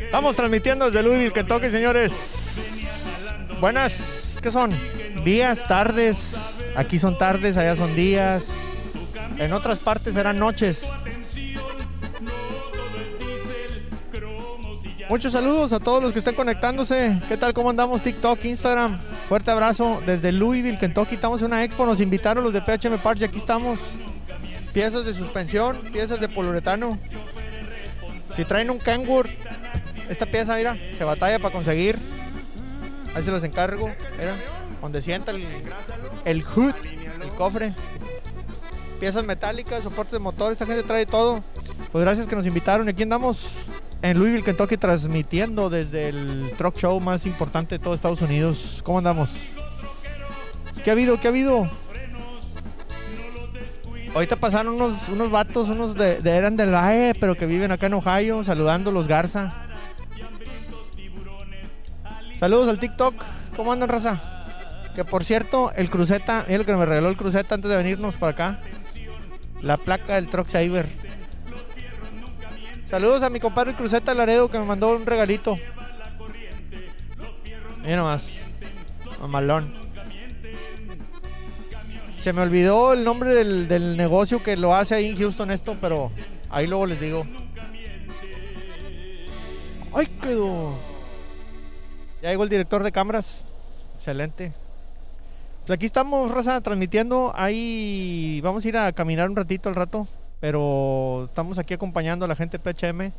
Estamos transmitiendo desde Louisville, Kentucky, señores. Buenas, ¿qué son? Días, tardes. Aquí son tardes, allá son días. En otras partes serán noches. Muchos saludos a todos los que estén conectándose. ¿Qué tal? ¿Cómo andamos? TikTok, Instagram. Fuerte abrazo desde Louisville, Kentucky. Estamos en una expo. Nos invitaron los de PHM Parts y aquí estamos. Piezas de suspensión, piezas de poliuretano. Si traen un Kenwood, esta pieza, mira, se batalla para conseguir. Ahí se los encargo. Mira, donde sienta el, el hood, el cofre. Piezas metálicas, soportes de motor. Esta gente trae todo. Pues gracias que nos invitaron. Aquí andamos en Louisville, Kentucky, transmitiendo desde el truck show más importante de todo Estados Unidos. ¿Cómo andamos? ¿Qué ha habido? ¿Qué ha habido? Ahorita pasaron unos, unos vatos, unos de, de eran del AE, pero que viven acá en Ohio, saludando los Garza. Saludos al TikTok. ¿Cómo andan, raza? Que por cierto, el cruceta, el que me regaló el cruceta antes de venirnos para acá. La placa del Truck Saver. Saludos a mi compadre Cruceta Laredo que me mandó un regalito. Mira nomás. Mamalón. Se me olvidó el nombre del, del negocio que lo hace ahí en Houston esto, pero ahí luego les digo. ¡Ay, quedó! Ya llegó el director de cámaras. Excelente. Pues aquí estamos, Raza, transmitiendo. Ahí vamos a ir a caminar un ratito al rato. Pero estamos aquí acompañando a la gente PHM.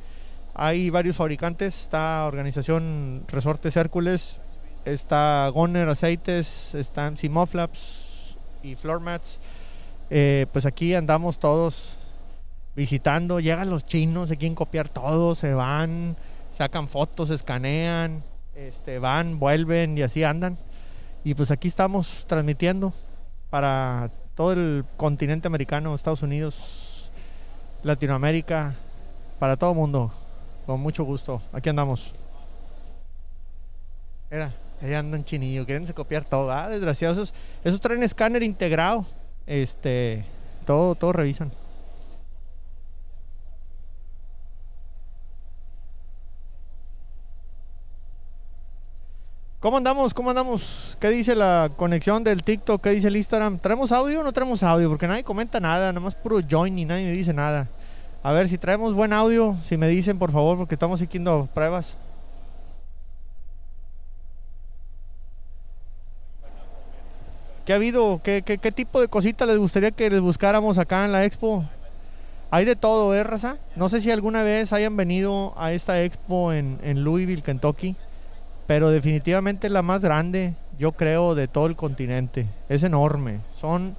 Hay varios fabricantes. Está Organización Resortes Hércules. Está Goner Aceites. Están Simoflaps y Floor Mats. Eh, pues aquí andamos todos visitando. Llegan los chinos, se quieren copiar todo. Se van, sacan fotos, escanean. Este, van, vuelven y así andan. Y pues aquí estamos transmitiendo para todo el continente americano, Estados Unidos, Latinoamérica, para todo el mundo. Con mucho gusto. Aquí andamos. Era, ahí andan chinillo, quieren copiar todo. Ah, desgraciados. Esos, esos traen escáner integrado. Este, todo, todo revisan. ¿Cómo andamos? ¿Cómo andamos? ¿Qué dice la conexión del TikTok? ¿Qué dice el Instagram? ¿Traemos audio o no traemos audio? Porque nadie comenta nada, nada más puro join y nadie me dice nada. A ver si traemos buen audio, si me dicen por favor, porque estamos siguiendo pruebas. ¿Qué ha habido? ¿Qué, qué, qué tipo de cositas les gustaría que les buscáramos acá en la expo? Hay de todo, ¿eh, Raza? No sé si alguna vez hayan venido a esta expo en, en Louisville, Kentucky pero definitivamente la más grande, yo creo, de todo el continente. Es enorme. Son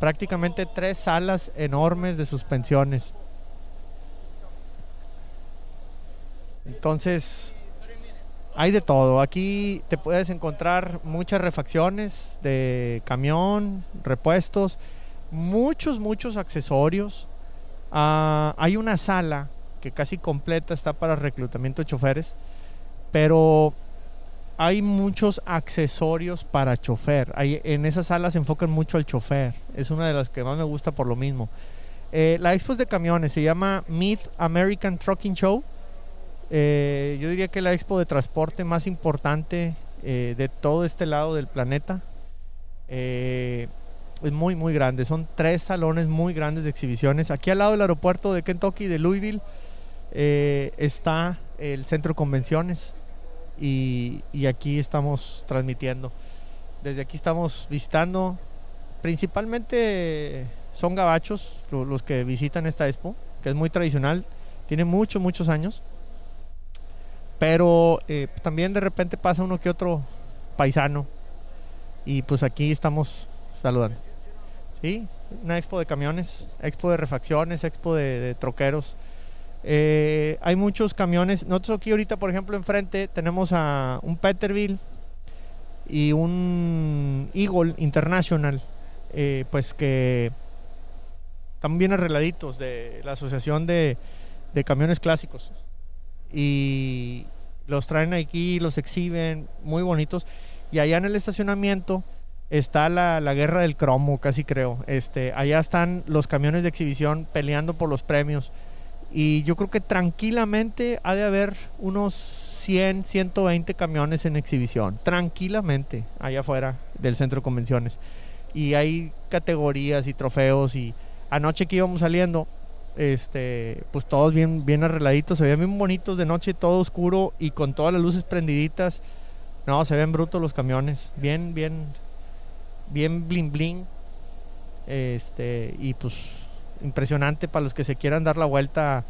prácticamente tres salas enormes de suspensiones. Entonces, hay de todo. Aquí te puedes encontrar muchas refacciones de camión, repuestos, muchos, muchos accesorios. Uh, hay una sala que casi completa está para reclutamiento de choferes, pero hay muchos accesorios para chofer. En esa sala se enfocan mucho al chofer. Es una de las que más me gusta por lo mismo. Eh, la expo de camiones se llama Mid American Trucking Show. Eh, yo diría que la expo de transporte más importante eh, de todo este lado del planeta. es muy, muy grande. Son tres salones muy grandes de exhibiciones. Aquí al lado del aeropuerto de Kentucky, de Louisville, está el centro de convenciones y, aquí estamos transmitiendo. Desde aquí estamos visitando, principalmente son gabachos los, los que visitan esta expo, que es muy tradicional, tiene muchos, muchos años, pero eh, también de repente pasa uno que otro paisano y pues aquí estamos saludando. ¿Sí? Una expo de camiones, expo de refacciones, expo de, de troqueros. Eh, hay muchos camiones. Nosotros aquí ahorita, por ejemplo, enfrente tenemos a un Peterbilt y un Eagle International, eh, pues que están bien arregladitos de la Asociación de, Camiones Clásicos. Y los traen aquí, los exhiben, muy bonitos. Y allá en el estacionamiento está la, la guerra del cromo, casi creo. Este, allá están los camiones de exhibición peleando por los premios Y yo creo que tranquilamente ha de haber unos 100, 120 camiones en exhibición. Tranquilamente, allá afuera del centro de convenciones. Y hay categorías y trofeos. Y anoche que íbamos saliendo, este, pues todos bien, bien arregladitos, se ven bien bonitos de noche, todo oscuro y con todas las luces prendiditas. No, se ven brutos los camiones, bien, bien, bien bling bling. Este, y pues impresionante para los que se quieran dar la vuelta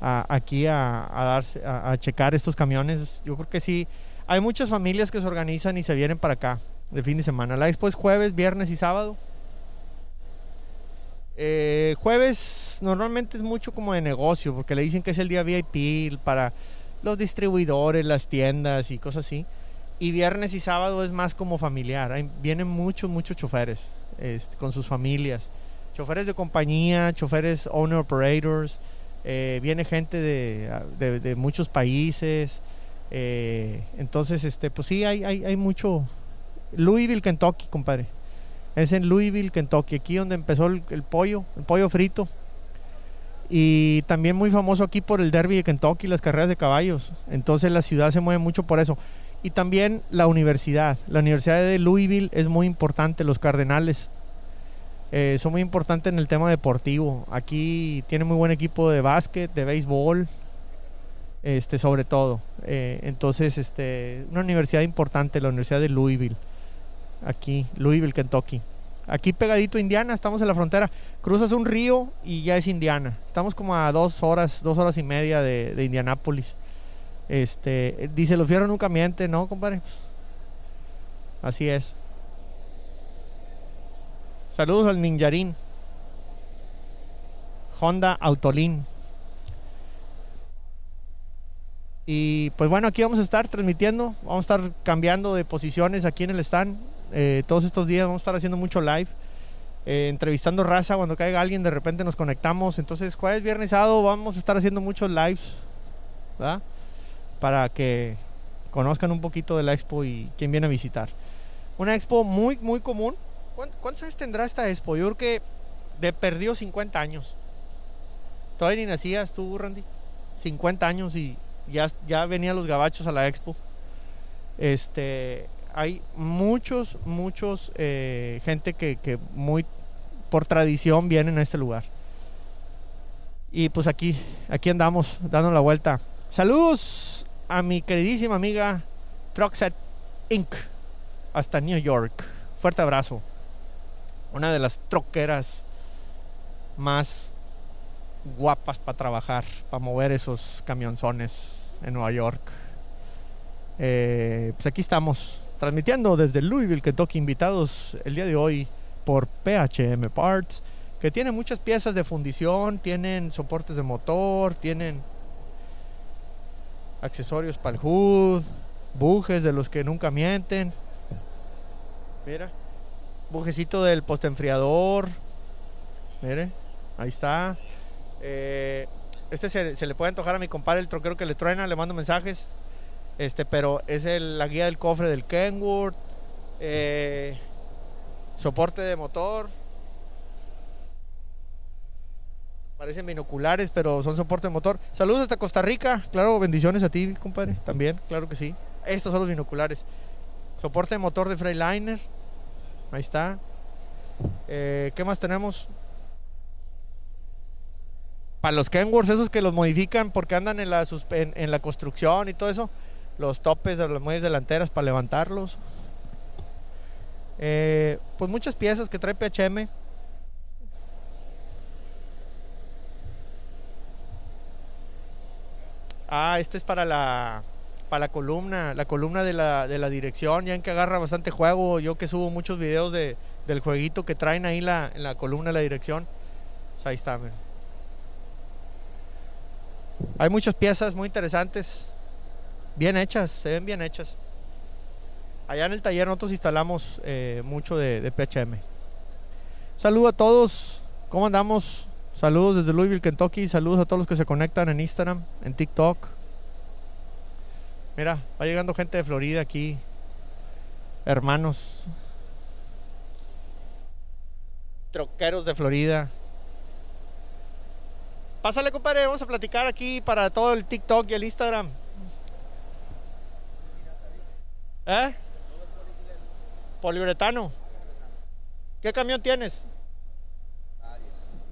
aquí a, darse, a, checar estos camiones. Yo creo que sí, hay muchas familias que se organizan y se vienen para acá de fin de semana. La expo es jueves, viernes y sábado. Eh, jueves normalmente es mucho como de negocio, porque le dicen que es el día VIP para los distribuidores, las tiendas y cosas así. Y viernes y sábado es más como familiar. vienen muchos, muchos choferes este, con sus familias. Choferes de compañía, choferes owner operators. Eh, viene gente de, muchos países. Eh, entonces, este, pues sí, hay, hay, hay mucho. Louisville, Kentucky, compadre. Es en Louisville, Kentucky, aquí donde empezó el, pollo, el pollo frito. Y también muy famoso aquí por el derby de Kentucky, las carreras de caballos. Entonces la ciudad se mueve mucho por eso. Y también la universidad. La Universidad de Louisville es muy importante, los Cardenales. Eh, son muy importantes en el tema deportivo. Aquí tiene muy buen equipo de básquet, de béisbol, este, sobre todo. Eh, entonces, este, una universidad importante, la Universidad de Louisville aquí, Louisville, Kentucky. Aquí pegadito a Indiana, estamos en la frontera. Cruzas un río y ya es Indiana. Estamos como a dos horas, dos horas y media de, de Indianápolis. Este, dice, los fierros nunca mienten, ¿no, compadre? Así es. Saludos al Ninjarín. Honda Autolin. Y pues bueno, aquí vamos a estar transmitiendo, vamos a estar cambiando de posiciones aquí en el stand. Eh, todos estos días vamos a estar haciendo mucho live. Eh, entrevistando raza cuando caiga alguien de repente nos conectamos entonces jueves viernes sábado vamos a estar haciendo muchos lives para que conozcan un poquito de la expo y quién viene a visitar una expo muy muy común ¿cuántos años tendrá esta expo? yo creo que de perdió 50 años todavía ni nacías tú Randy 50 años y ya, ya venían los gabachos a la expo este hay muchos, muchos eh, gente que, muy por tradición vienen a este lugar. Y pues aquí, aquí andamos dando la vuelta. Saludos a mi queridísima amiga Truckset Inc. hasta New York. Fuerte abrazo. Una de las troqueras más guapas para trabajar, para mover esos camionzones en Nueva York. Eh, pues aquí estamos transmitiendo desde Louisville, Kentucky, invitados el día de hoy por PHM Parts, que tiene muchas piezas de fundición, tienen soportes de motor, tienen accesorios para el hood, bujes de los que nunca mienten. Mira, bujecito del postenfriador. Mire, ahí está. Eh, este se, le puede antojar a mi compadre, el troquero que le truena, le mando mensajes. Este, pero es la guía del cofre del Kenworth. Eh, soporte de motor. Parecen binoculares, pero son soporte de motor. Saludos hasta Costa Rica. Claro, bendiciones a ti, compadre. También, claro que sí. Estos son los binoculares. Soporte de motor de Freightliner. Ahí está. Eh, ¿Qué más tenemos? Para los Kenworths, esos que los modifican porque andan en la, en la construcción y todo eso los topes de las muelles delanteras para levantarlos. Eh, pues muchas piezas que trae PHM. Ah, este es para la para la columna, la columna de la, de la dirección, ya en que agarra bastante juego. Yo que subo muchos videos de, del jueguito que traen ahí la, en la columna de la dirección. Pues ahí está, Hay muchas piezas muy interesantes bien hechas, se ven bien hechas. Allá en el taller nosotros instalamos eh, mucho de, de, PHM. Saludos a todos, ¿cómo andamos? Saludos desde Louisville, Kentucky. Saludos a todos los que se conectan en Instagram, en TikTok. Mira, va llegando gente de Florida aquí. Hermanos. Troqueros de Florida. Pásale, compadre, vamos a platicar aquí para todo el TikTok y el Instagram. ¿Eh? Poliuretano. ¿Qué camión tienes?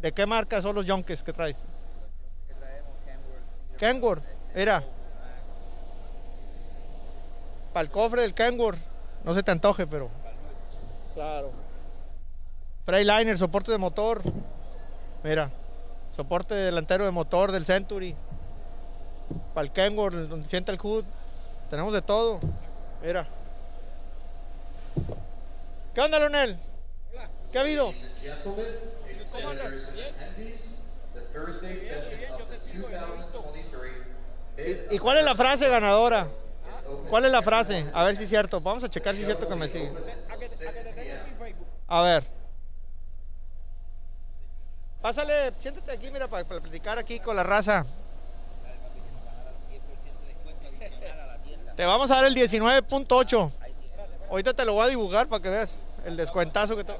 ¿De qué marca son los Yonkes que traes? Kenworth, mira. Para el cofre del Kenworth. No se te antoje, pero. Claro. Freiliner, soporte de motor. Mira. Soporte delantero de motor del Century. Para el Kenworth, donde sienta el hood. Tenemos de todo. Mira. ¿Qué onda, Leonel? ¿Qué ha habido? ¿Cómo andas? ¿Y, ¿Y cuál es la frase ganadora? ¿Cuál es la frase? A ver si es cierto. Vamos a checar si es cierto que me sigue. A ver. Pásale, siéntate aquí, mira, para, platicar aquí con la raza. Te vamos a dar el 19.8. Ahorita te lo voy a dibujar para que veas el descuentazo que te...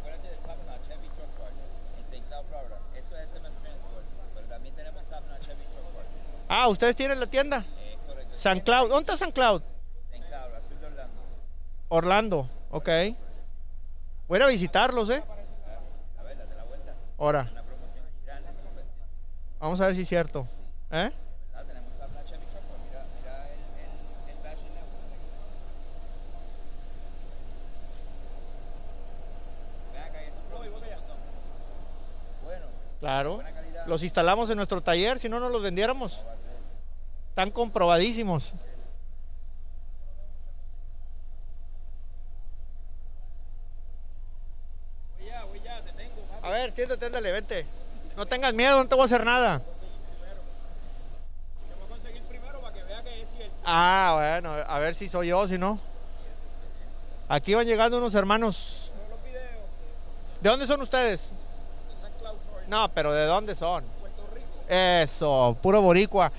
Ah, ¿ustedes tienen la tienda? San Cloud. ¿Dónde está San Cloud? St. Cloud, al sur de Orlando. Orlando. Ok. Voy a ir a visitarlos, ¿eh? Ahora, vamos a ver si es cierto. ¿Eh? Claro. Los instalamos en nuestro taller, si no, no los vendiéramos. Están comprobadísimos. Voy ya, voy ya, te tengo, papi. A ver, siéntate, ándale, vente. No tengas miedo, no te voy a hacer nada. Ah, bueno, a ver si soy yo, si no. Aquí van llegando unos hermanos. ¿De dónde son ustedes? No, pero ¿de dónde son? Eso, puro boricua.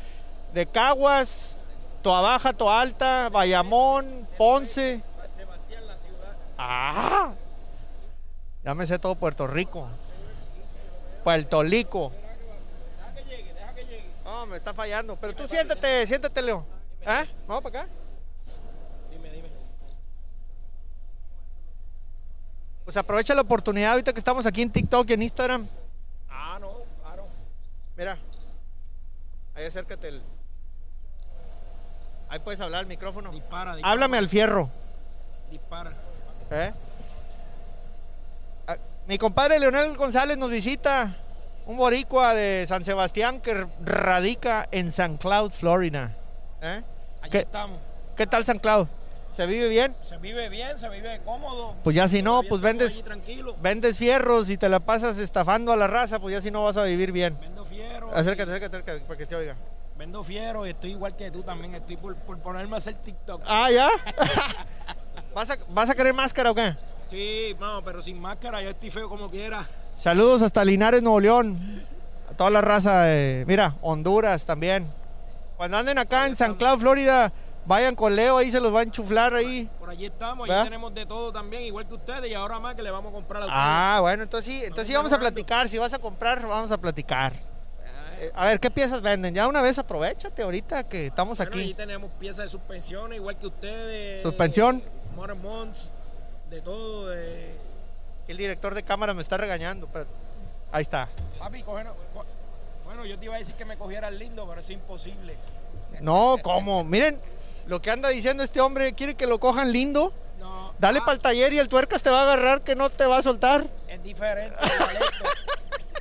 De Caguas, Toa Baja, Toa Alta, Bayamón, Ponce. San Sebastián, la ciudad. ¡Ah! Ya me sé todo Puerto Rico. Puerto Rico. Deja que llegue, deja que llegue. No, me está fallando. Pero tú siéntate, siéntate, Leo. ¿Eh? Vamos para acá. Dime, dime. Pues aprovecha la oportunidad ahorita que estamos aquí en TikTok y en Instagram. Ah, no, claro. Mira. Ahí acércate. el- Ahí puedes hablar al micrófono. Dispara, dispara. Háblame al fierro. Dispara. ¿Eh? Mi compadre Leonel González nos visita. Un boricua de San Sebastián que radica en San Cloud, Florida. ¿Eh? Allí ¿Qué? estamos. ¿Qué tal San Cloud? ¿Se vive bien? Se vive bien, se vive cómodo. Pues ya si no, pues vendes-. Vendes fierros y te la pasas estafando a la raza, pues ya si no vas a vivir bien. Vendo fiero. Acércate, acércate, acércate para que te oiga. Vendo fiero y estoy igual que tú también. Estoy por, por ponerme a hacer TikTok. Ah, ¿ya? ¿Vas, a, ¿Vas a querer máscara o qué? Sí, no, pero sin máscara yo estoy feo como quiera. Saludos hasta Linares, Nuevo León. A toda la raza de, mira, Honduras también. Cuando anden acá en San Cloud, Florida, vayan con Leo, ahí se los va a enchuflar ahí. Por allí estamos, ¿Va? allí tenemos de todo también, igual que ustedes, y ahora más que le vamos a comprar a ustedes. Ah, bueno, entonces sí, entonces sí vamos a platicar. Si vas a comprar, vamos a platicar. Eh, A ver, ¿qué piezas venden? Ya una vez aprovechate ahorita que estamos Bueno, aquí. tenemos piezas de suspensión, igual que ustedes. ¿Suspensión? Modern Monts, de todo. De... El director de cámara me está regañando, pero ahí está. Papi, cógenos- co- Bueno, yo te iba a decir que me cogieras lindo, pero es imposible. No, ¿cómo? Miren lo que anda diciendo este hombre, quiere que lo cojan lindo. No, Dale ah, para el taller y el tuercas te va a agarrar que no te va a soltar. Es diferente el dialecto.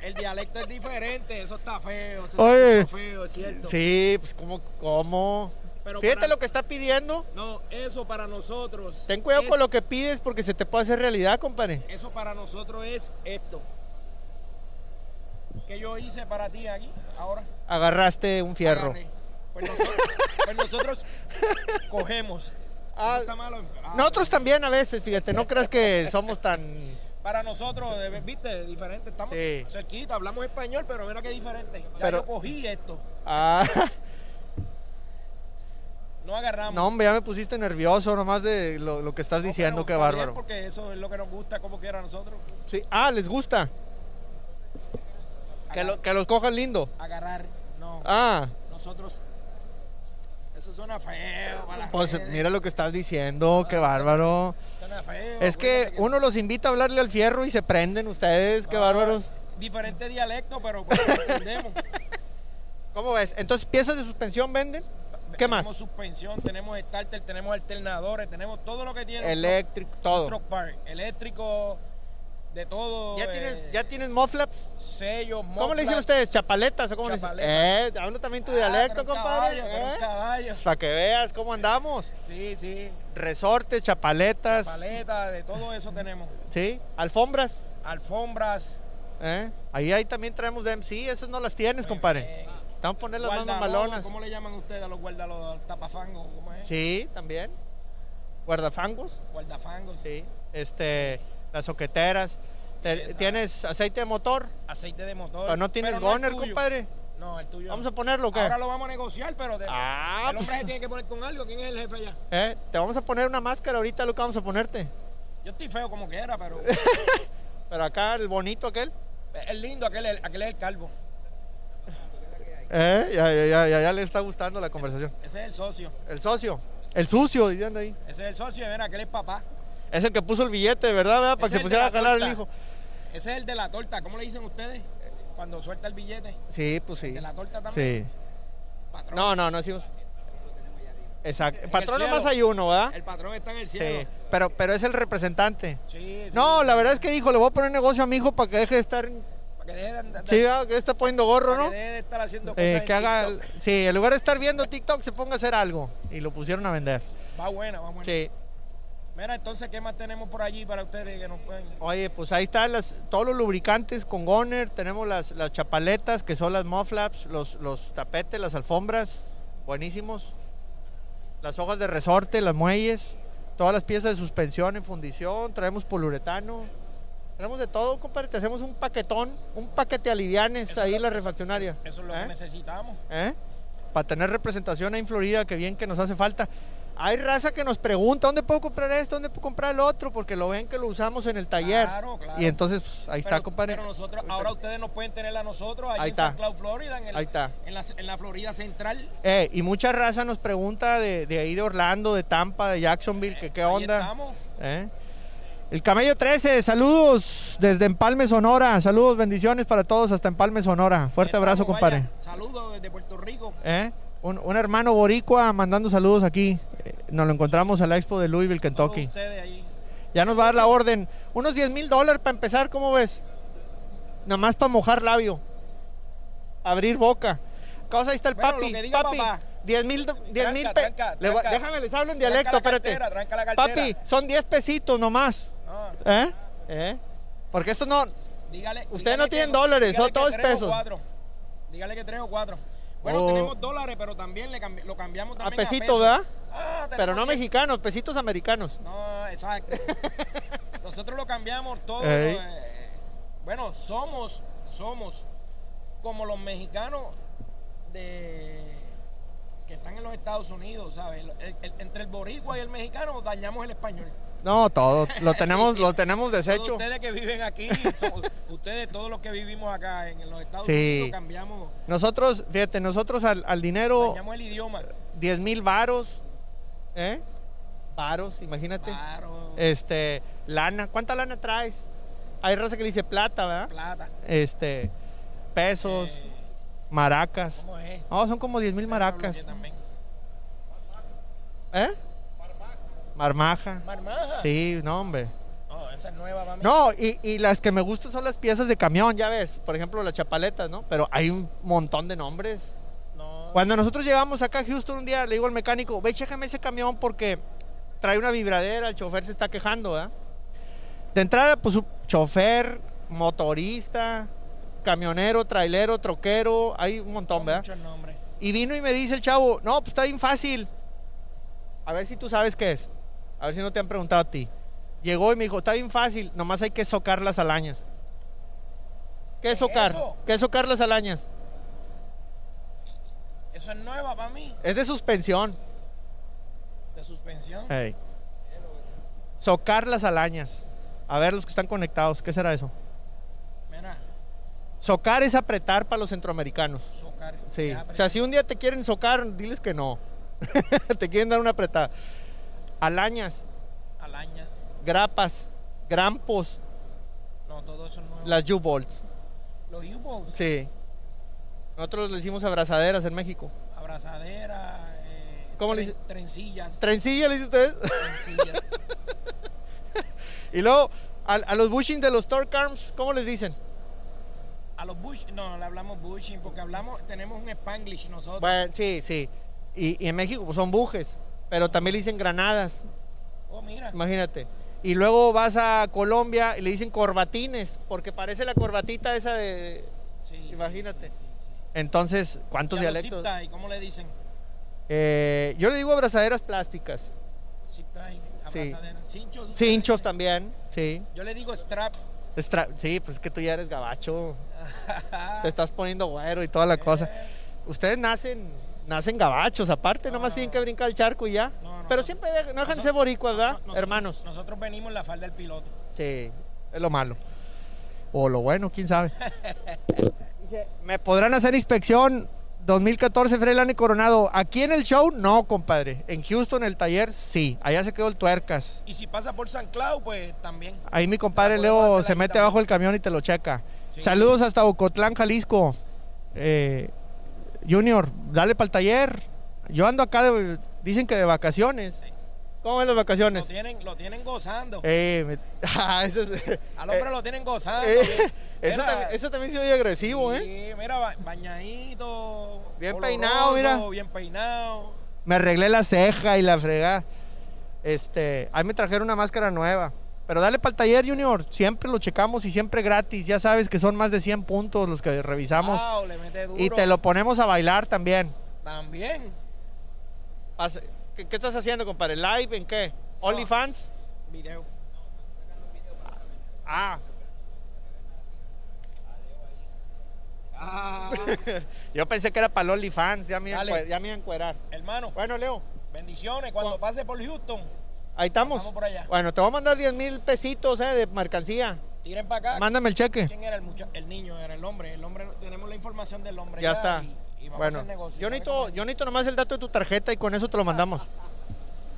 el dialecto es diferente, eso está feo. Eso Oye. escucha feo, es cierto. Sí, pues ¿cómo? cómo? Pero Fíjate para- lo que está pidiendo. No, eso para nosotros. Ten cuidado es- con lo que pides porque se te puede hacer realidad, compadre. Eso para nosotros es esto. ¿Qué yo hice para ti aquí, ahora? Agarraste un fierro. Pues nosotros, pues nosotros cogemos. Ah, está malo. Ah, Nosotros también a veces, fíjate, no creas que somos tan... Para nosotros, viste, diferente. Estamos Sí. cerquita, hablamos español, pero mira qué diferente. Ya Pero- yo cogí esto. Ah, No agarramos. no, hombre, ya me pusiste nervioso nomás de lo, lo que estás No, diciendo, qué bárbaro. Porque eso es lo que nos gusta, como quiera a nosotros. Sí. Ah, ¿les gusta? Que, lo- que los cojan lindo. agarrar. No, Ah, nosotros. Eso suena feo. para pues redes. mira lo que estás diciendo, qué bárbaro. Suena feo. Es que uno los invita a hablarle al fierro y se prenden ustedes, qué Ah, bárbaros. Diferente dialecto, pero pues, entendemos. ¿Cómo ves? Entonces, piezas de suspensión venden. ¿Qué más? Tenemos suspensión, tenemos starter, tenemos alternadores, tenemos todo lo que tiene. Eléctrico, todo. truck. Eléctrico, de todo. ¿Ya eh, tienes, ¿Ya tienes moflaps? Sellos, ¿Cómo le dicen ustedes? ¿Chapaletas o cómo le dicen? Eh, Chapaletas. habla también tu Ah, dialecto, compadre. caballo, ¿eh? caballo. Para que veas cómo andamos. Sí, sí. Resortes, chapaletas. Paleta, de todo eso tenemos. ¿Sí? Alfombras. Alfombras. ¿eh? Ahí, ahí también traemos de MC. Esas no las tienes, compadre. eh, Estamos a poner las guardalodos, malonas. ¿Cómo le llaman ustedes a los guardalos tapafangos? ¿Cómo es? Sí, también. Guardafangos. Guardafangos. Sí. Este, las soqueteras. Te-. ¿Tienes aceite de motor? Aceite de motor. Pero no tienes Pero no el goner, compadre. No, el tuyo. ¿Vamos a ponerlo qué? Ahora lo vamos a negociar, pero de- Ah, el hombre pues. se tiene que poner con algo. ¿Quién es el jefe allá? ¿Eh? Te vamos a poner una máscara ahorita, lo que vamos a ponerte. Yo estoy feo como quiera, pero Pero acá el bonito aquel. es lindo, aquel, aquel es el calvo. ¿Eh? Ya, ya, ya, ya, ya le está gustando la conversación. Ese es el socio. El socio. El sucio, diciendo ahí. Ese es el socio, y mira, aquel es papá. Es el que puso el billete, ¿verdad? ¿verdad? Para Ese que se el de pusiera a la jalar el hijo. Ese es el de la torta. ¿Cómo le dicen ustedes? Cuando suelta el billete. Sí, pues sí. De la torta también. Sí. Patrón. No, no, no decimos. Exacto. el Patrón cielo. nomás hay uno, ¿verdad? El patrón está en el Sí. cielo. Pero, pero es el representante. Sí, sí. No, la verdad es que dijo, le voy a poner negocio a mi hijo para que deje de estar. Para que deje de, andar- Sí, ¿verdad? que está poniendo gorro, para ¿no? que deje de estar haciendo cosas Eh, en que haga. TikTok. Sí, en lugar de estar viendo TikTok, se ponga a hacer algo. Y lo pusieron a vender. Va buena, va buena. Sí. Mira, entonces, ¿qué más tenemos por allí para ustedes que nos pueden...? Oye, pues ahí están las, todos los lubricantes con Goner. Tenemos las, las chapaletas, que son las moflaps, los, los tapetes, las alfombras. Buenísimos. Las hojas de resorte, las muelles. Todas las piezas de suspensión en fundición. Traemos poliuretano. Tenemos de todo, compadre. Te hacemos un paquetón, un paquete alivianes Eso ahí lo- la refaccionaria. Eso es lo ¿Eh? que necesitamos. ¿Eh? Para tener representación ahí en Florida, que bien que nos hace falta. Hay raza que nos pregunta, ¿dónde puedo comprar esto? ¿Dónde puedo comprar el otro? Porque lo ven que lo usamos en el taller. Claro, claro. Y entonces, pues, ahí está, compadre. Pero nosotros, ahora ustedes nos pueden tener a nosotros allí Ahí en está. San Cloud, Florida, en, el- Ahí está. En, la, en la Florida Central. Eh, y mucha raza nos pregunta de, de ahí de Orlando, de Tampa, de Jacksonville, que qué Ahí onda. estamos. ¿Eh? El Camello 13, saludos desde Empalme, Sonora. Saludos, bendiciones para todos hasta Empalme, Sonora. Fuerte abrazo, compadre. Saludos desde Puerto Rico. ¿Eh? Un, un hermano boricua mandando saludos aquí. Eh, nos lo encontramos a la expo de Louisville, Kentucky. Ya nos va a dar la orden. Unos 10 mil dólares para empezar, ¿cómo ves? Nada más para mojar labio. Abrir boca. Cosa, ahí está el Bueno, papi. diga papi, papá. 10 mil 10 mil Tranca, pe- tranca, Le voy- tranca. Déjame, les hablo en dialecto, espérate. Papi, son 10 pesitos nomás. ¿Eh? ¿Eh? Porque esto no. dígale, Ustedes no tienen dólares, son todos pesos. cuatro. Dígale que tres o cuatro. Bueno, Oh. tenemos dólares, pero también le cambi- lo cambiamos también a pesitos, pesos. ¿verdad? Ah, Pero no que- mexicanos, pesitos americanos. No, exacto. Nosotros lo cambiamos todo. Eh, bueno, somos, somos como los mexicanos de que están en los Estados Unidos, ¿sabes? El- el- el- entre el boricua y el mexicano dañamos el español. No, todo. Lo tenemos, Sí. lo tenemos Todos deshecho. ustedes que viven aquí, somos- ustedes todos los que vivimos acá en los Estados Sí. Unidos cambiamos, Nosotros, fíjate, nosotros al, al dinero, dañamos el idioma. 10 mil varos. ¿Eh? Varos, imagínate. Claro, Este, lana. ¿Cuánta lana traes? Hay raza que le dice plata, ¿verdad? plata. Este, pesos, eh, maracas. ¿Cómo es? No, son como 10 mil maracas. ¿Eh? Marmaja. Marmaja. Sí, no, hombre. No, esa es nueva para mí. No, y, y las que me gustan son las piezas de camión, ya ves. Por ejemplo, las chapaletas, ¿no? Pero hay un montón de nombres. No. Cuando nosotros llegamos acá a Houston un día, le digo al mecánico, ve, chécame ese camión porque trae una vibradera, el chofer se está quejando, ¿verdad? De entrada, pues, un chofer, motorista, camionero, trailero, troquero, hay un montón, ¿verdad? muchos nombres. Y vino y me dice el chavo, no, pues está bien fácil. A ver si tú sabes qué es. A ver si no te han preguntado a ti. Llegó y me dijo, está bien fácil, nomás hay que socar las alañas. ¿Qué es ¿Qué es socar? eso? ¿Qué es socar las alañas? Eso es nueva para mí. Es de suspensión. De suspensión. Ey. Socar las alañas. A ver los que están conectados, ¿qué será eso? Socar es apretar para los centroamericanos. Socar. Sí. O sea, si un día te quieren socar, diles que no. te quieren dar una apretada. Alañas, Alañas. grapas, grampos, No, todo eso no. las U-Bolts. Los U-Balls. Sí. Nosotros le decimos abrazaderas en México. Abrazadera. eh, ¿Cómo le dice? Trencillas. ¿Trencilla le dice usted? trencillas. y luego, a, a los bushings de los torque arms, ¿cómo les dicen? A los bush, no, le hablamos bushing porque hablamos, tenemos un spanglish nosotros. Bueno, sí, sí. Y, y en México pues, son bujes, pero también le dicen granadas, Oh, mira. imagínate. Y luego vas a Colombia y le dicen corbatines, porque parece la corbatita esa de... Sí, imagínate. sí, sí. Entonces, ¿cuántos Y dialectos? ¿cómo le dicen? Eh, yo le digo abrazaderas plásticas. Zip tie, Sí. abrazadera. Cinchos. también, sí. Yo le digo strap. Estra- sí, pues es que tú ya eres gabacho. Te estás poniendo güero y toda la cosa. Ustedes nacen, nacen gabachos, aparte, No, nomás no. tienen que brincar el charco y ya. No, Pero siempre de- no dejan de ser Nosotros- boricuas, ¿verdad? nosotros- Hermanos. Nosotros venimos en la falda del piloto. Sí, es lo malo. O lo bueno, quién sabe. Dice, ¿me podrán hacer inspección 2014 Freilani Coronado? Aquí en el show, no, compadre. En Houston, el taller, sí. Allá se quedó el tuercas. Y si pasa por San Clau, pues también. Ahí mi compadre Leo se mete abajo del camión y te lo checa. Sí. Saludos hasta Ocotlán, Jalisco. Eh, junior, dale para el taller. Yo ando acá, de- dicen que de vacaciones. ¿Cómo ven las Lo vacaciones? tienen, lo tienen gozando. Eh, me- ah, eso es- Al hombre eh, lo tienen gozando. eh, eso, Mira, también, eso también se oye agresivo, ¿eh? sí, mira, ba- bañadito. Bien peinado, mira. Bien peinado. Me arreglé la ceja y la fregada. Este, ahí me trajeron una máscara nueva. Pero dale para el taller, Junior. Siempre lo checamos y siempre gratis. Ya sabes que son más de 100 puntos los que revisamos. Wow, le mete duro. y te lo ponemos a bailar también. También. Pase- ¿Qué, qué estás haciendo, compadre? ¿Live en qué? ¿OnlyFans? Video. Ah, Ah, yo pensé que era para el OnlyFans. Ya me, iba a encuerar. hermano, Bueno, Leo, bendiciones. Cuando pase por Houston, ahí estamos. Por allá. Bueno, te voy a mandar 10 mil pesitos eh, de mercancía. tiren para acá. Mándame el cheque. ¿Quién era el? El niño, era el hombre. El hombre, tenemos la información del hombre. Ya está. Y, y vamos a Bueno, hacer negocio. yo A necesito, yo necesito nomás el dato de tu tarjeta y con eso te lo mandamos.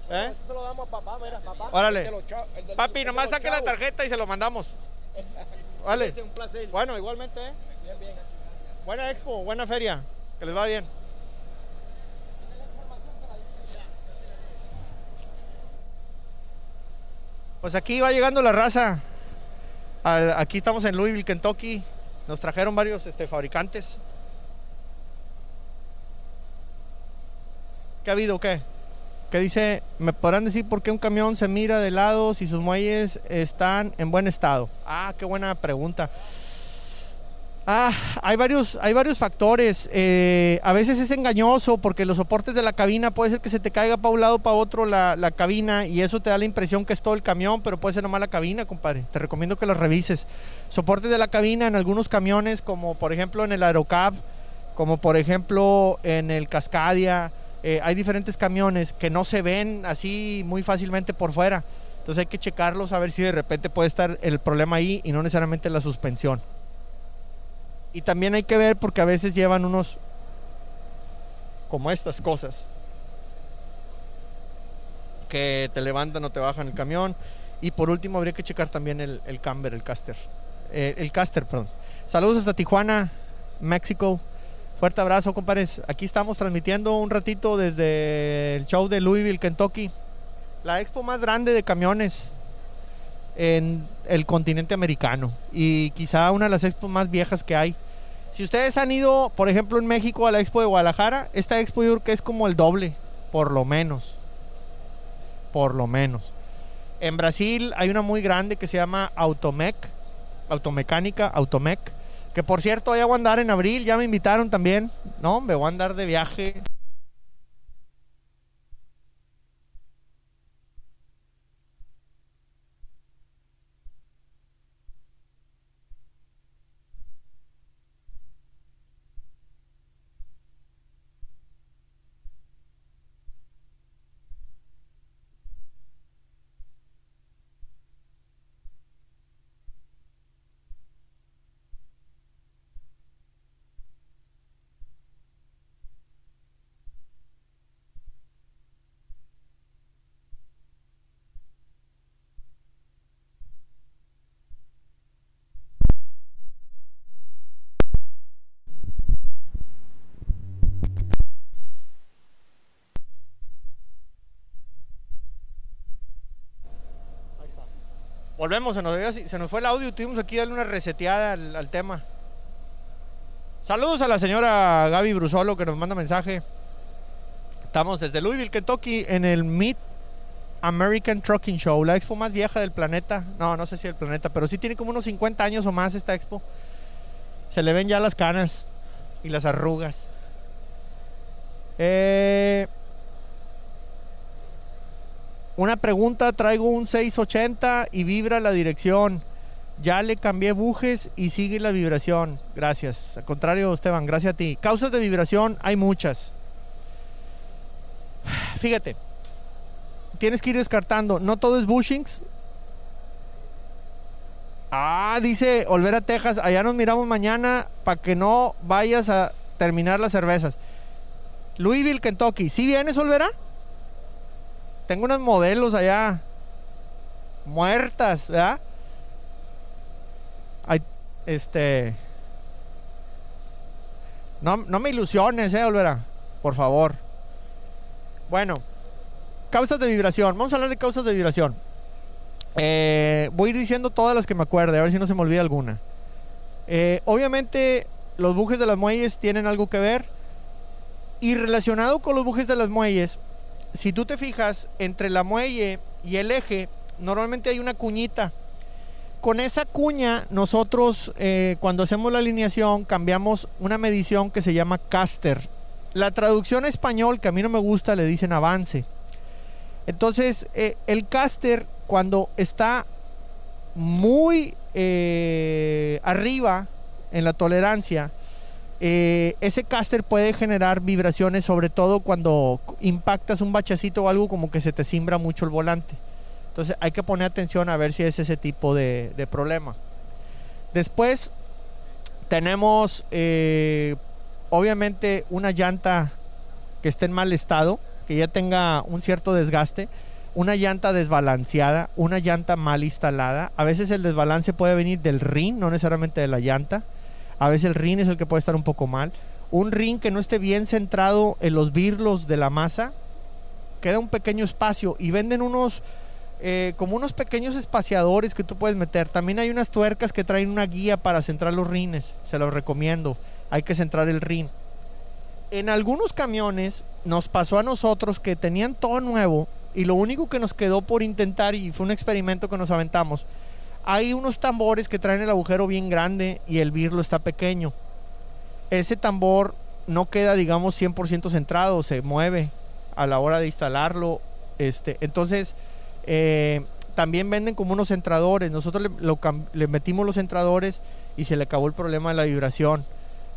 ¿Eh? Esto se lo damos a papá, mira, papá. Órale. El el Papi, nomás saque la tarjeta y se lo mandamos. Vale. Es un placer. Bueno, igualmente, ¿eh? Bien, bien. Buena expo, buena feria. Que les va bien. Pues aquí va llegando la raza. Aquí estamos en Louisville, Kentucky. Nos trajeron varios este, fabricantes. ¿Qué ha habido? ¿Qué? ¿Qué dice? ¿Me podrán decir por qué un camión se mira de lado si sus muelles están en buen estado? Ah, qué buena pregunta. Ah, hay varios, hay varios factores. Eh, a veces es engañoso porque los soportes de la cabina puede ser que se te caiga para un lado para otro la, la cabina y eso te da la impresión que es todo el camión, pero puede ser nomás la cabina, compadre. Te recomiendo que los revises. Soportes de la cabina en algunos camiones, como por ejemplo en el Aerocab, como por ejemplo en el Cascadia. Eh, hay diferentes camiones que no se ven así muy fácilmente por fuera. Entonces hay que checarlos a ver si de repente puede estar el problema ahí y no necesariamente la suspensión. Y también hay que ver porque a veces llevan unos como estas cosas que te levantan o te bajan el camión. Y por último habría que checar también el, camber, el caster. Eh, el caster, perdón. Saludos hasta Tijuana, México. Fuerte abrazo, compadres. Aquí estamos transmitiendo un ratito desde el show de Louisville, Kentucky. La expo más grande de camiones en el continente americano y quizá una de las expos más viejas que hay. Si ustedes han ido, por ejemplo, en México a la expo de Guadalajara, esta expo yo creo es como el doble, por lo menos. Por lo menos. En Brasil hay una muy grande que se llama Automec, Automecánica, Automec, que por cierto, allá voy a andar en abril, ya me invitaron también, ¿no? Me voy a andar de viaje Volvemos, se nos, fue el audio, tuvimos aquí darle una reseteada al, al tema. Saludos a la señora Gaby Brusolo que nos manda mensaje. Estamos desde Louisville, Kentucky, en el Mid American Trucking Show, la expo más vieja del planeta. No, no sé si del planeta, pero sí tiene como unos 50 años o más esta expo. Se le ven ya las canas y las arrugas. Eh, una pregunta, traigo un 680 y vibra la dirección. Ya le cambié bujes y sigue la vibración. Gracias. Al contrario, Esteban, gracias a ti. Causas de vibración hay muchas. Fíjate, tienes que ir descartando. No todo es bushings. Ah, dice Olvera, Texas. Allá nos miramos mañana para que no vayas a terminar las cervezas. Louisville, Kentucky. ¿Sí vienes, Olvera? Tengo unos modelos allá. Muertas, ¿verdad? Hay, este. No, no me ilusiones, eh, Olvera. Por favor. Bueno, causas de vibración. Vamos a hablar de causas de vibración. Eh, voy a ir diciendo todas las que me acuerde, a ver si no se me olvida alguna. Eh, obviamente, los bujes de las muelles tienen algo que ver. Y relacionado con los bujes de las muelles, si tú te fijas, entre la muelle y el eje, normalmente hay una cuñita. Con esa cuña, nosotros eh, cuando hacemos la alineación cambiamos una medición que se llama caster. La traducción a español, que a mí no me gusta, le dicen avance. Entonces, eh, el caster, cuando está muy eh, arriba en la tolerancia, eh, ese caster puede generar vibraciones, sobre todo cuando impactas un bachacito o algo como que se te simbra mucho el volante. Entonces hay que poner atención a ver si es ese tipo de, problema. Después tenemos eh, obviamente una llanta que esté en mal estado, que ya tenga un cierto desgaste, una llanta desbalanceada, una llanta mal instalada. A veces el desbalance puede venir del rin, no necesariamente de la llanta. A veces el rin es el que puede estar un poco mal. Un rin que no esté bien centrado en los birlos de la masa, queda un pequeño espacio y venden unos eh, como unos pequeños espaciadores que tú puedes meter. También hay unas tuercas que traen una guía para centrar los rines. Se los recomiendo. Hay que centrar el rin. En algunos camiones nos pasó a nosotros que tenían todo nuevo y lo único que nos quedó por intentar y fue un experimento que nos aventamos. Hay unos tambores que traen el agujero bien grande y el birlo está pequeño. Ese tambor no queda, digamos, 100% centrado, se mueve a la hora de instalarlo. Este, entonces, eh, también venden como unos centradores. Nosotros le, le metimos los centradores y se le acabó el problema de la vibración.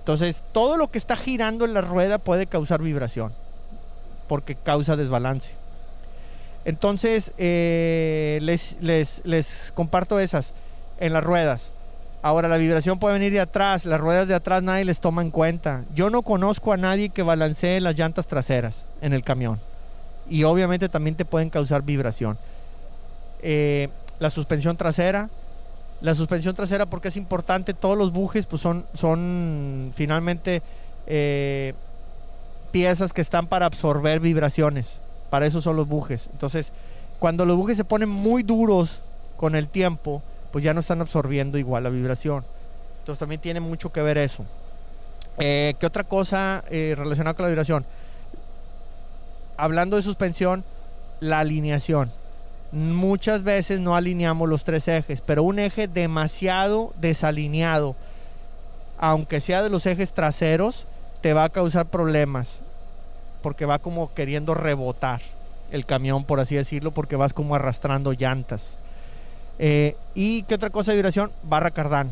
Entonces, todo lo que está girando en la rueda puede causar vibración, porque causa desbalance. Entonces, eh, les, les, les comparto esas en las ruedas. Ahora, la vibración puede venir de atrás, las ruedas de atrás nadie les toma en cuenta. Yo no conozco a nadie que balancee las llantas traseras en el camión. Y obviamente también te pueden causar vibración. Eh, la suspensión trasera, la suspensión trasera porque es importante, todos los bujes pues son, son finalmente eh, piezas que están para absorber vibraciones, para eso son los bujes. Entonces, cuando los bujes se ponen muy duros con el tiempo, pues ya no están absorbiendo igual la vibración. Entonces también tiene mucho que ver eso. Eh, ¿Qué otra cosa eh, relacionada con la vibración? Hablando de suspensión, la alineación. Muchas veces no alineamos los tres ejes, pero un eje demasiado desalineado, aunque sea de los ejes traseros, te va a causar problemas, porque va como queriendo rebotar el camión, por así decirlo, porque vas como arrastrando llantas. Eh, ¿Y qué otra cosa de vibración? Barra cardán.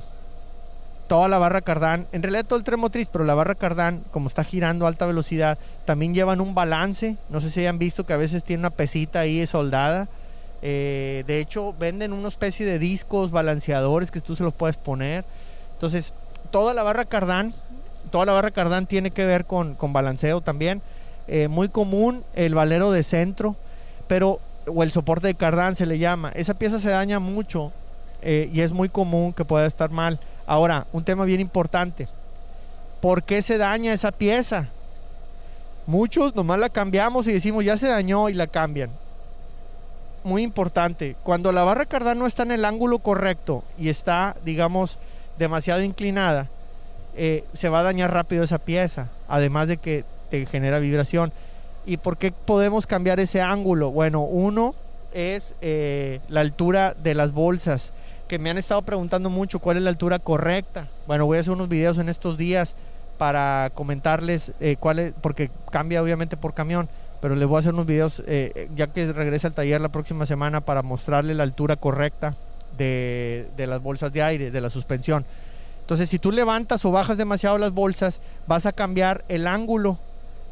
Toda la barra cardán, en realidad todo el tren motriz, pero la barra cardán, como está girando a alta velocidad, también llevan un balance. No sé si hayan visto que a veces tiene una pesita ahí soldada. Eh, de hecho, venden una especie de discos balanceadores que tú se los puedes poner. Entonces, toda la barra cardán, toda la barra cardán tiene que ver con, con balanceo también. Eh, muy común el valero de centro, pero o el soporte de cardán se le llama. Esa pieza se daña mucho eh, y es muy común que pueda estar mal. Ahora, un tema bien importante. ¿Por qué se daña esa pieza? Muchos nomás la cambiamos y decimos ya se dañó y la cambian. muy importante, cuando la barra cardán no está en el ángulo correcto y está, digamos, demasiado inclinada, eh, se va a dañar rápido esa pieza, además de que te genera vibración. ¿Y por qué podemos cambiar ese ángulo? Bueno, uno es eh, la altura de las bolsas, que me han estado preguntando mucho cuál es la altura correcta. Bueno, voy a hacer unos videos en estos días para comentarles eh, cuál es, porque cambia obviamente por camión, pero les voy a hacer unos videos eh, ya que regrese al taller la próxima semana para mostrarle la altura correcta de, de las bolsas de aire, de la suspensión. Entonces, si tú levantas o bajas demasiado las bolsas, vas a cambiar el ángulo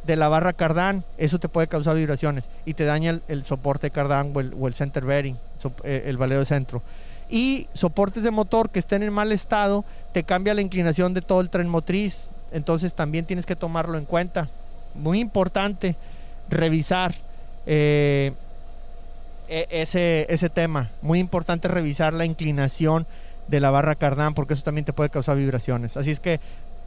de la barra cardán, eso te puede causar vibraciones y te daña el, soporte cardán o el, center bearing, eh, el valeo de centro. Y soportes de motor que estén en mal estado, te cambia la inclinación de todo el tren motriz, entonces también tienes que tomarlo en cuenta. Muy importante revisar eh, e- ese, ese tema, muy importante revisar la inclinación de la barra cardán porque eso también te puede causar vibraciones. Así es que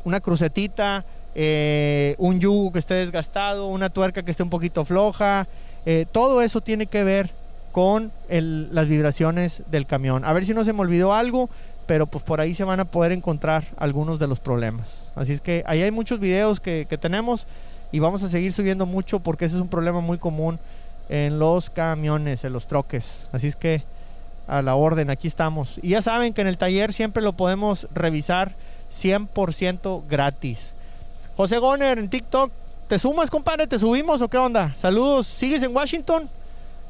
una crucetita, eh, un yugo que esté desgastado, una tuerca que esté un poquito floja, eh, todo eso tiene que ver con las vibraciones del camión. A ver si no se me olvidó algo, pero pues por ahí se van a poder encontrar algunos de los problemas. Así es que ahí hay muchos videos que, que tenemos y vamos a seguir subiendo mucho porque ese es un problema muy común en los camiones, en los troques. Así es que a la orden, aquí estamos. Y ya saben que en el taller siempre lo podemos revisar 100% gratis. José Goner en TikTok, ¿te sumas, compadre? ¿Te subimos o qué onda? Saludos, ¿sigues en Washington?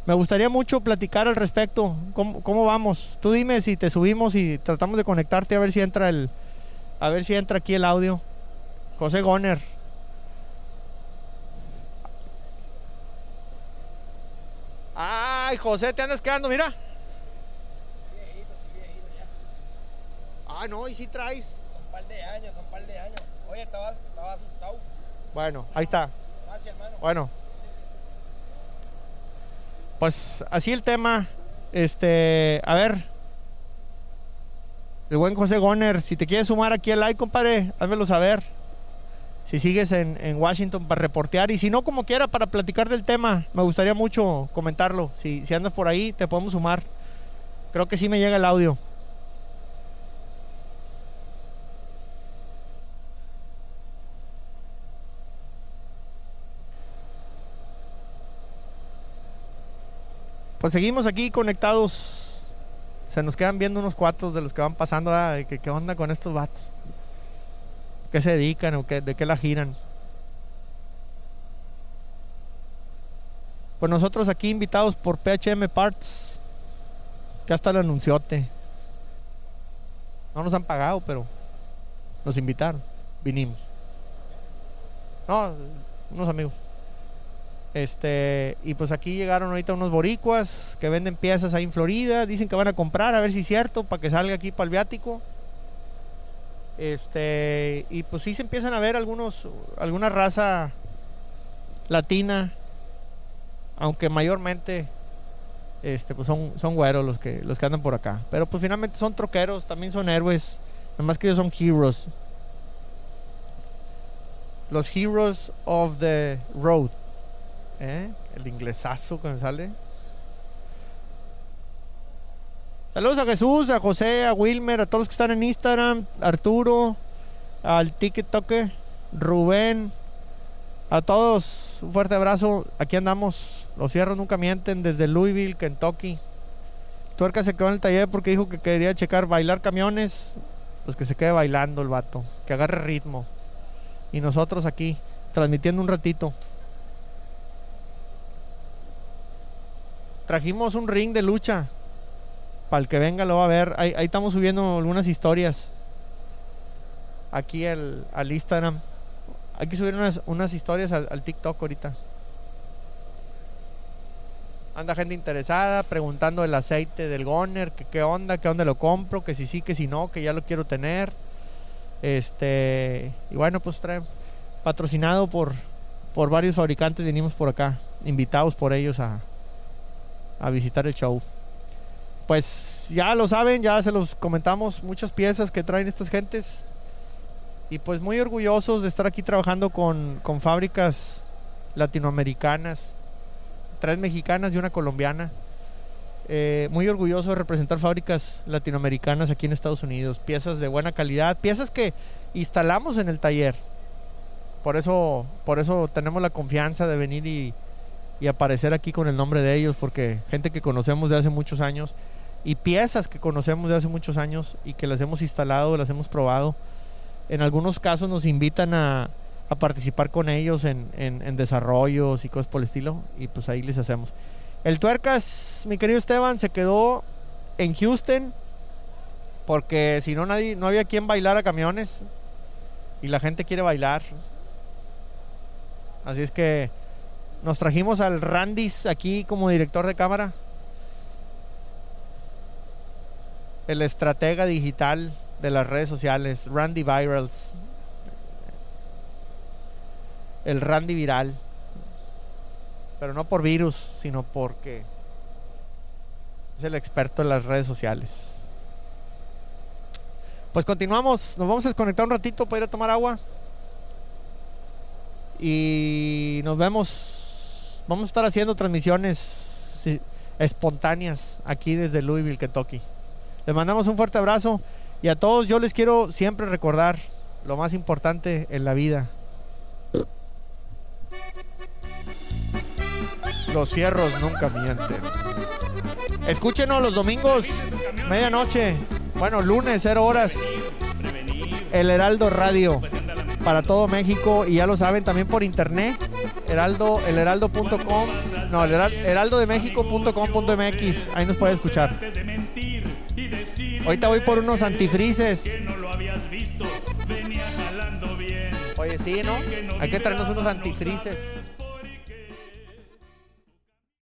Me gustaría mucho platicar al respecto. ¿Cómo, vamos? Tú dime si te subimos y tratamos de conectarte a ver si entra el a ver si entra aquí el audio. José Goner. Ay, José, te andas quedando, mira. Ah, no, y si traes. Son par de años, son par de años. Oye, estaba, estaba asustado. Bueno, ahí está. Gracias, hermano. Bueno. Pues así el tema. Este, a ver. El buen José Goner, si te quieres sumar aquí al like, compadre, házmelo saber. Si sigues en, en Washington para reportear y si no, como quiera, para platicar del tema. Me gustaría mucho comentarlo. Si, si andas por ahí, te podemos sumar. Creo que sí me llega el audio. Pues seguimos aquí conectados. Se nos quedan viendo unos cuatro de los que van pasando. ah, ¿Qué onda con estos vatos? ¿Qué se dedican o qué, de qué la giran? Pues nosotros aquí invitados por PHM Parts. Que hasta el anunciote. No nos han pagado, pero nos invitaron. Vinimos. No, unos amigos. Este, y pues aquí llegaron ahorita unos boricuas que venden piezas ahí en Florida. Dicen que van a comprar, a ver si es cierto, para que salga aquí para el viático. Este, y pues sí se empiezan a ver algunos, alguna raza latina, aunque mayormente este, pues son, son güeros los que, los que andan por acá. Pero pues finalmente son troqueros, también son héroes, además que ellos son heroes. Los heroes of the road. ¿Eh? El inglesazo que me sale. Saludos a Jesús, a José, a Wilmer, a todos los que están en Instagram, Arturo, al TikTok, Rubén, a todos un fuerte abrazo. Aquí andamos, los cierros nunca mienten desde Louisville, Kentucky. Tuerca se quedó en el taller porque dijo que quería checar bailar camiones. Pues que se quede bailando el vato, que agarre ritmo. Y nosotros aquí, transmitiendo un ratito. Trajimos un ring de lucha. Para el que venga lo va a ver. Ahí, estamos subiendo algunas historias. Aquí al, Instagram. Hay que subir unas, unas historias al, TikTok ahorita. Anda gente interesada preguntando el aceite del Goner, que qué onda, que dónde lo compro, que si sí, que si no, que ya lo quiero tener. Este, y bueno, pues trae patrocinado por, por varios fabricantes, venimos por acá, invitados por ellos a, a visitar el show. Pues ya lo saben, ya se los comentamos, muchas piezas que traen estas gentes. Y pues muy orgullosos de estar aquí trabajando con, con fábricas latinoamericanas, tres mexicanas y una colombiana. eh, muy orgulloso de representar fábricas latinoamericanas aquí en Estados Unidos. Piezas de buena calidad, piezas que instalamos en el taller. Por eso, por eso tenemos la confianza de venir y, y aparecer aquí con el nombre de ellos, porque gente que conocemos de hace muchos años y piezas que conocemos de hace muchos años y que las hemos instalado, las hemos probado. En algunos casos nos invitan a, a participar con ellos en, en- en desarrollos y cosas por el estilo, y pues ahí les hacemos. El Tuercas, mi querido Esteban, se quedó en Houston porque si no nadie, no había quien bailar a camiones y la gente quiere bailar. Así es que nos trajimos al Randis aquí como director de cámara. El estratega digital de las redes sociales, Randy Virals. El Randy Viral. Pero no por virus, sino porque es el experto en las redes sociales. Pues continuamos, nos vamos a desconectar un ratito para ir a tomar agua. Y nos vemos. Vamos a estar haciendo transmisiones espontáneas aquí desde Louisville, Kentucky. Les mandamos un fuerte abrazo y a todos yo les quiero siempre recordar lo más importante en la vida. Los cierros nunca mienten. Escúchenos los domingos, medianoche. Bueno, lunes, 0 horas. El Heraldo Radio. Para todo México. Y ya lo saben también por internet. Heraldo, el heraldo.com. No, el heral- heraldodemexico.com.mx. Ahí nos puede escuchar. Ahorita voy por unos antifrices. Oye, sí, ¿no? Hay que traernos unos antifrices.